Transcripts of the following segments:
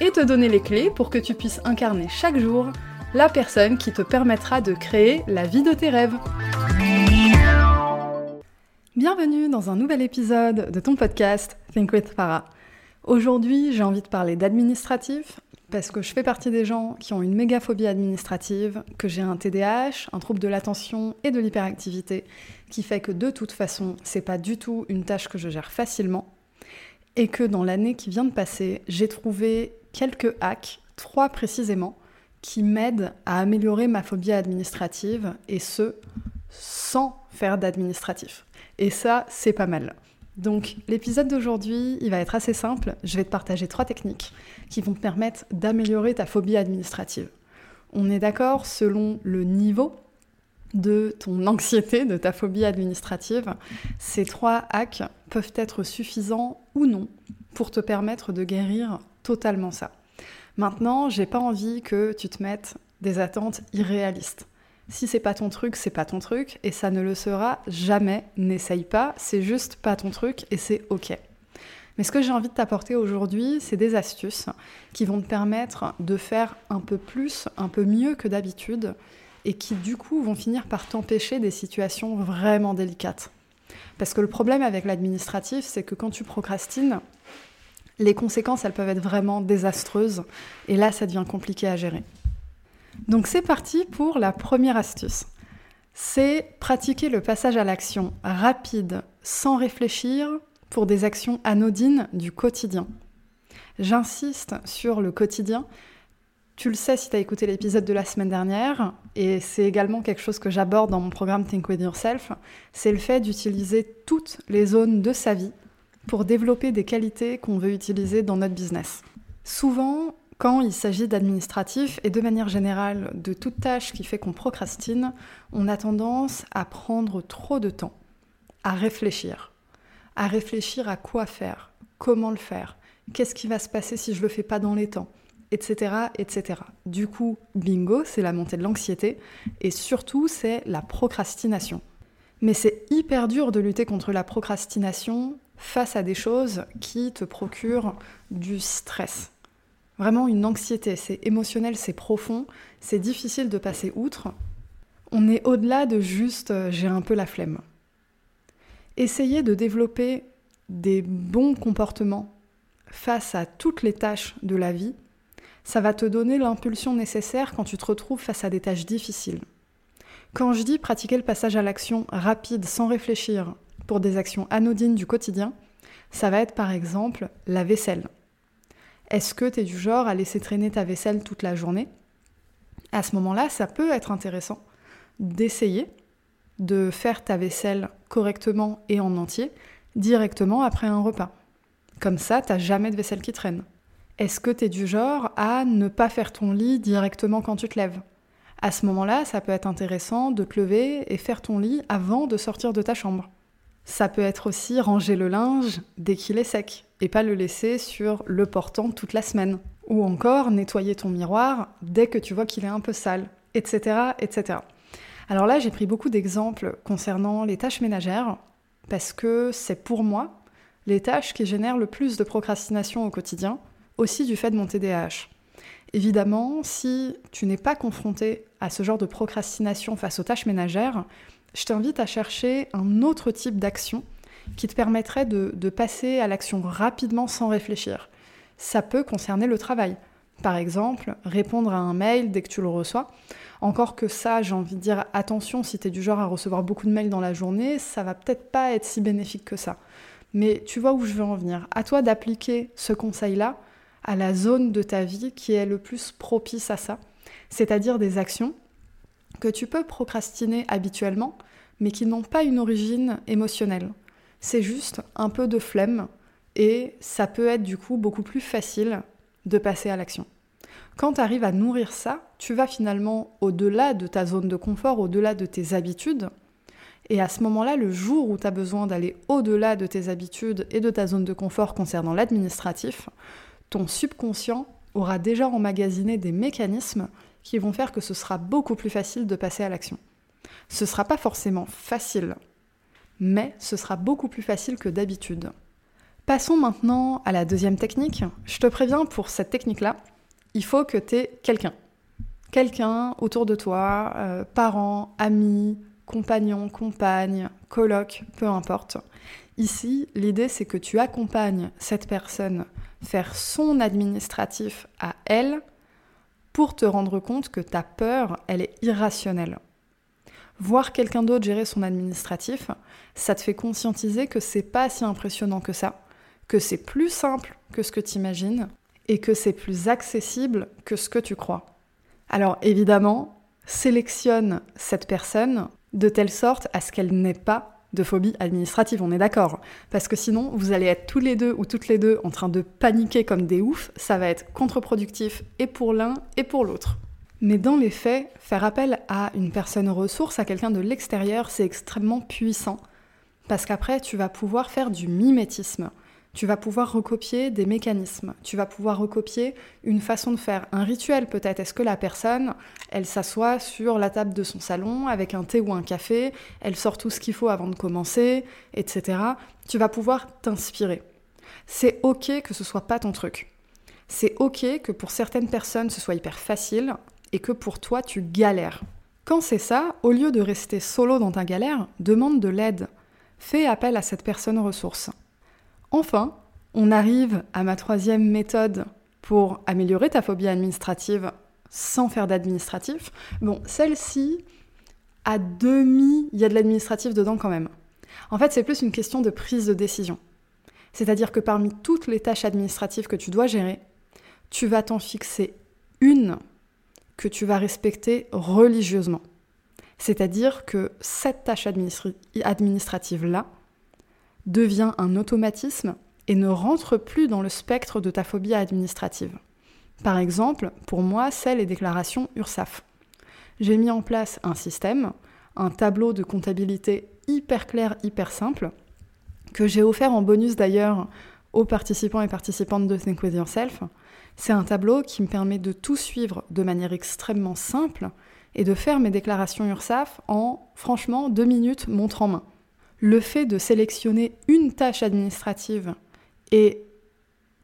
et te donner les clés pour que tu puisses incarner chaque jour la personne qui te permettra de créer la vie de tes rêves. Bienvenue dans un nouvel épisode de ton podcast Think with Farah. Aujourd'hui, j'ai envie de parler d'administratif parce que je fais partie des gens qui ont une méga phobie administrative, que j'ai un TDAH, un trouble de l'attention et de l'hyperactivité, qui fait que de toute façon, c'est pas du tout une tâche que je gère facilement, et que dans l'année qui vient de passer, j'ai trouvé quelques hacks, trois précisément, qui m'aident à améliorer ma phobie administrative, et ce, sans faire d'administratif. Et ça, c'est pas mal. Donc l'épisode d'aujourd'hui, il va être assez simple. Je vais te partager trois techniques qui vont te permettre d'améliorer ta phobie administrative. On est d'accord, selon le niveau de ton anxiété, de ta phobie administrative, ces trois hacks peuvent être suffisants ou non pour te permettre de guérir totalement ça. Maintenant, j'ai pas envie que tu te mettes des attentes irréalistes. Si c'est pas ton truc, c'est pas ton truc et ça ne le sera jamais. N'essaye pas, c'est juste pas ton truc et c'est ok. Mais ce que j'ai envie de t'apporter aujourd'hui, c'est des astuces qui vont te permettre de faire un peu plus, un peu mieux que d'habitude et qui du coup vont finir par t'empêcher des situations vraiment délicates. Parce que le problème avec l'administratif, c'est que quand tu procrastines, les conséquences, elles peuvent être vraiment désastreuses et là, ça devient compliqué à gérer. Donc c'est parti pour la première astuce. C'est pratiquer le passage à l'action rapide, sans réfléchir, pour des actions anodines du quotidien. J'insiste sur le quotidien. Tu le sais si tu as écouté l'épisode de la semaine dernière, et c'est également quelque chose que j'aborde dans mon programme Think With Yourself, c'est le fait d'utiliser toutes les zones de sa vie pour développer des qualités qu'on veut utiliser dans notre business. Souvent, quand il s'agit d'administratif et de manière générale de toute tâche qui fait qu'on procrastine, on a tendance à prendre trop de temps, à réfléchir, à réfléchir à quoi faire, comment le faire, qu'est-ce qui va se passer si je le fais pas dans les temps, etc., etc. Du coup, bingo, c'est la montée de l'anxiété et surtout c'est la procrastination. Mais c'est hyper dur de lutter contre la procrastination face à des choses qui te procurent du stress vraiment une anxiété. C'est émotionnel, c'est profond, c'est difficile de passer outre. On est au-delà de juste euh, j'ai un peu la flemme. Essayez de développer des bons comportements face à toutes les tâches de la vie, ça va te donner l'impulsion nécessaire quand tu te retrouves face à des tâches difficiles. Quand je dis pratiquer le passage à l'action rapide sans réfléchir pour des actions anodines du quotidien, ça va être par exemple la vaisselle. Est-ce que tu es du genre à laisser traîner ta vaisselle toute la journée? À ce moment-là, ça peut être intéressant d'essayer de faire ta vaisselle correctement et en entier directement après un repas. Comme ça, t'as jamais de vaisselle qui traîne. Est-ce que tu es du genre à ne pas faire ton lit directement quand tu te lèves? À ce moment-là, ça peut être intéressant de te lever et faire ton lit avant de sortir de ta chambre. Ça peut être aussi ranger le linge dès qu'il est sec et pas le laisser sur le portant toute la semaine. Ou encore nettoyer ton miroir dès que tu vois qu'il est un peu sale, etc. etc. Alors là, j'ai pris beaucoup d'exemples concernant les tâches ménagères parce que c'est pour moi les tâches qui génèrent le plus de procrastination au quotidien, aussi du fait de mon TDAH. Évidemment, si tu n'es pas confronté à ce genre de procrastination face aux tâches ménagères, je t'invite à chercher un autre type d'action qui te permettrait de, passer à l'action rapidement sans réfléchir. Ça peut concerner le travail. Par exemple, répondre à un mail dès que tu le reçois. Encore que ça, j'ai envie de dire attention, si tu es du genre à recevoir beaucoup de mails dans la journée, ça va peut-être pas être si bénéfique que ça. Mais tu vois où je veux en venir. À toi d'appliquer ce conseil-là à la zone de ta vie qui est le plus propice à ça, c'est-à-dire des actions que tu peux procrastiner habituellement, mais qui n'ont pas une origine émotionnelle. C'est juste un peu de flemme et ça peut être du coup beaucoup plus facile de passer à l'action. Quand tu arrives à nourrir ça, tu vas finalement au-delà de ta zone de confort, au-delà de tes habitudes. Et à ce moment-là, le jour où tu as besoin d'aller au-delà de tes habitudes et de ta zone de confort concernant l'administratif, ton subconscient aura déjà emmagasiné des mécanismes qui vont faire que ce sera beaucoup plus facile de passer à l'action. Ce ne sera pas forcément facile, mais ce sera beaucoup plus facile que d'habitude. Passons maintenant à la deuxième technique. Je te préviens, pour cette technique-là, il faut que tu aies quelqu'un. Quelqu'un autour de toi, euh, parents, amis, compagnons, compagnes, coloc, peu importe. Ici, l'idée c'est que tu accompagnes cette personne faire son administratif à elle pour te rendre compte que ta peur, elle est irrationnelle. Voir quelqu'un d'autre gérer son administratif, ça te fait conscientiser que c'est pas si impressionnant que ça, que c'est plus simple que ce que tu imagines et que c'est plus accessible que ce que tu crois. Alors évidemment, sélectionne cette personne de telle sorte à ce qu'elle n'ait pas de phobie administrative, on est d'accord. Parce que sinon, vous allez être tous les deux ou toutes les deux en train de paniquer comme des oufs, ça va être contre-productif et pour l'un et pour l'autre. Mais dans les faits, faire appel à une personne ressource, à quelqu'un de l'extérieur, c'est extrêmement puissant. Parce qu'après, tu vas pouvoir faire du mimétisme. Tu vas pouvoir recopier des mécanismes, tu vas pouvoir recopier une façon de faire, un rituel peut-être. Est-ce que la personne, elle s'assoit sur la table de son salon avec un thé ou un café, elle sort tout ce qu'il faut avant de commencer, etc. Tu vas pouvoir t'inspirer. C'est ok que ce soit pas ton truc. C'est ok que pour certaines personnes ce soit hyper facile et que pour toi tu galères. Quand c'est ça, au lieu de rester solo dans ta galère, demande de l'aide. Fais appel à cette personne ressource. Enfin, on arrive à ma troisième méthode pour améliorer ta phobie administrative sans faire d'administratif. Bon, celle-ci, à demi, il y a de l'administratif dedans quand même. En fait, c'est plus une question de prise de décision. C'est-à-dire que parmi toutes les tâches administratives que tu dois gérer, tu vas t'en fixer une que tu vas respecter religieusement. C'est-à-dire que cette tâche administrative-là, devient un automatisme et ne rentre plus dans le spectre de ta phobie administrative. Par exemple, pour moi, c'est les déclarations URSAF. J'ai mis en place un système, un tableau de comptabilité hyper clair, hyper simple, que j'ai offert en bonus d'ailleurs aux participants et participantes de Think With Yourself. C'est un tableau qui me permet de tout suivre de manière extrêmement simple et de faire mes déclarations URSAF en, franchement, deux minutes montre en main le fait de sélectionner une tâche administrative et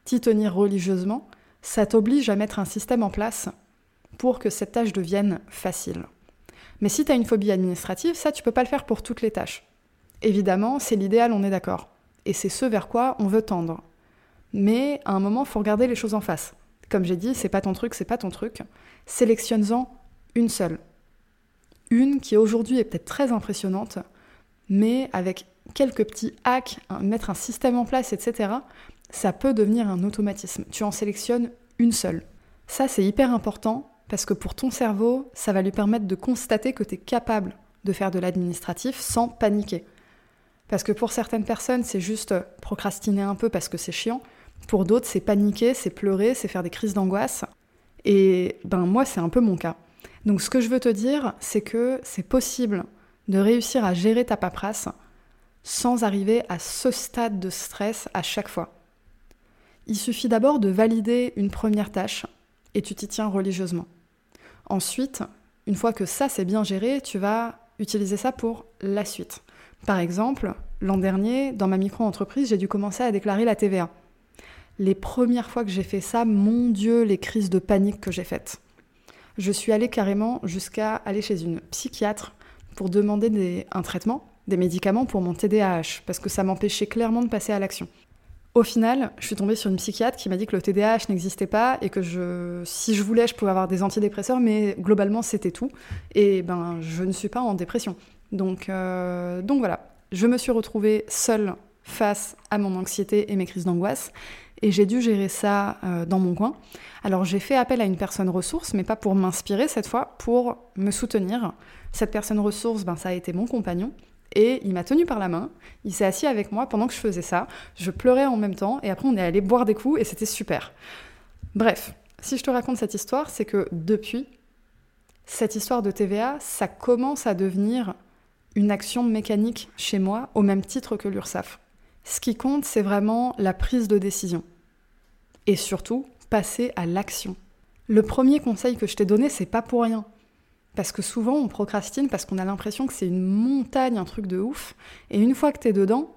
t'y tenir religieusement, ça t'oblige à mettre un système en place pour que cette tâche devienne facile. Mais si tu as une phobie administrative, ça, tu peux pas le faire pour toutes les tâches. Évidemment, c'est l'idéal, on est d'accord. Et c'est ce vers quoi on veut tendre. Mais à un moment, il faut regarder les choses en face. Comme j'ai dit, c'est pas ton truc, c'est pas ton truc. Sélectionne-en une seule. Une qui aujourd'hui est peut-être très impressionnante, mais avec quelques petits hacks, mettre un système en place, etc., ça peut devenir un automatisme. Tu en sélectionnes une seule. Ça, c'est hyper important parce que pour ton cerveau, ça va lui permettre de constater que tu es capable de faire de l'administratif sans paniquer. Parce que pour certaines personnes, c'est juste procrastiner un peu parce que c'est chiant. Pour d'autres, c'est paniquer, c'est pleurer, c'est faire des crises d'angoisse. Et ben moi, c'est un peu mon cas. Donc ce que je veux te dire, c'est que c'est possible de réussir à gérer ta paperasse sans arriver à ce stade de stress à chaque fois. Il suffit d'abord de valider une première tâche et tu t'y tiens religieusement. Ensuite, une fois que ça c'est bien géré, tu vas utiliser ça pour la suite. Par exemple, l'an dernier, dans ma micro-entreprise, j'ai dû commencer à déclarer la TVA. Les premières fois que j'ai fait ça, mon Dieu, les crises de panique que j'ai faites. Je suis allée carrément jusqu'à aller chez une psychiatre pour demander un traitement, des médicaments pour mon TDAH, parce que ça m'empêchait clairement de passer à l'action. Au final, je suis tombée sur une psychiatre qui m'a dit que le TDAH n'existait pas et que si je voulais, je pouvais avoir des antidépresseurs, mais globalement, c'était tout. Et ben, je ne suis pas en dépression. Donc, euh, donc voilà, je me suis retrouvée seule face à mon anxiété et mes crises d'angoisse. Et j'ai dû gérer ça euh, dans mon coin. Alors j'ai fait appel à une personne ressource, mais pas pour m'inspirer cette fois, pour me soutenir. Cette personne ressource, ben, ça a été mon compagnon. Et il m'a tenu par la main, il s'est assis avec moi pendant que je faisais ça. Je pleurais en même temps, et après on est allé boire des coups, et c'était super. Bref, Si je te raconte cette histoire, c'est que depuis, cette histoire de TVA, ça commence à devenir une action mécanique chez moi, au même titre que l'URSSAF. Ce qui compte, c'est vraiment la prise de décision. Et surtout, passer à l'action. Le premier conseil que je t'ai donné, c'est pas pour rien. Parce que souvent, on procrastine parce qu'on a l'impression que c'est une montagne, un truc de ouf. Et une fois que t'es dedans,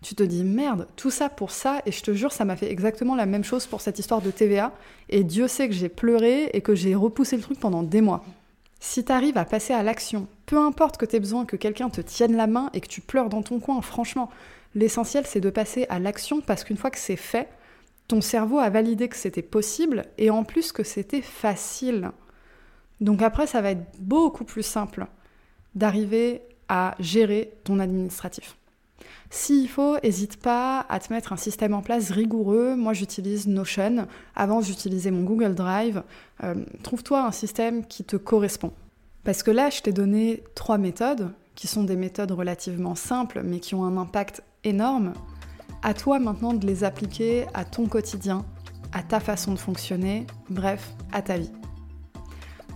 tu te dis merde, tout ça pour ça, et je te jure, ça m'a fait exactement la même chose pour cette histoire de TVA, et Dieu sait que j'ai pleuré et que j'ai repoussé le truc pendant des mois. Si t'arrives à passer à l'action, peu importe que t'aies besoin que quelqu'un te tienne la main et que tu pleures dans ton coin, franchement, l'essentiel c'est de passer à l'action parce qu'une fois que c'est fait, ton cerveau a validé que c'était possible et en plus que c'était facile. Donc après, ça va être beaucoup plus simple d'arriver à gérer ton administratif. S'il faut, n'hésite pas à te mettre un système en place rigoureux. Moi, j'utilise Notion. Avant, j'utilisais mon Google Drive. Euh, trouve-toi un système qui te correspond. Parce que là, je t'ai donné trois méthodes, qui sont des méthodes relativement simples, mais qui ont un impact énorme. À toi maintenant de les appliquer à ton quotidien, à ta façon de fonctionner, bref, à ta vie.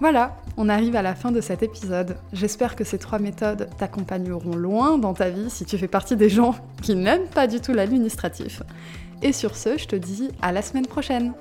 Voilà, on arrive à la fin de cet épisode. J'espère que ces trois méthodes t'accompagneront loin dans ta vie si tu fais partie des gens qui n'aiment pas du tout l'administratif. Et sur ce, je te dis à la semaine prochaine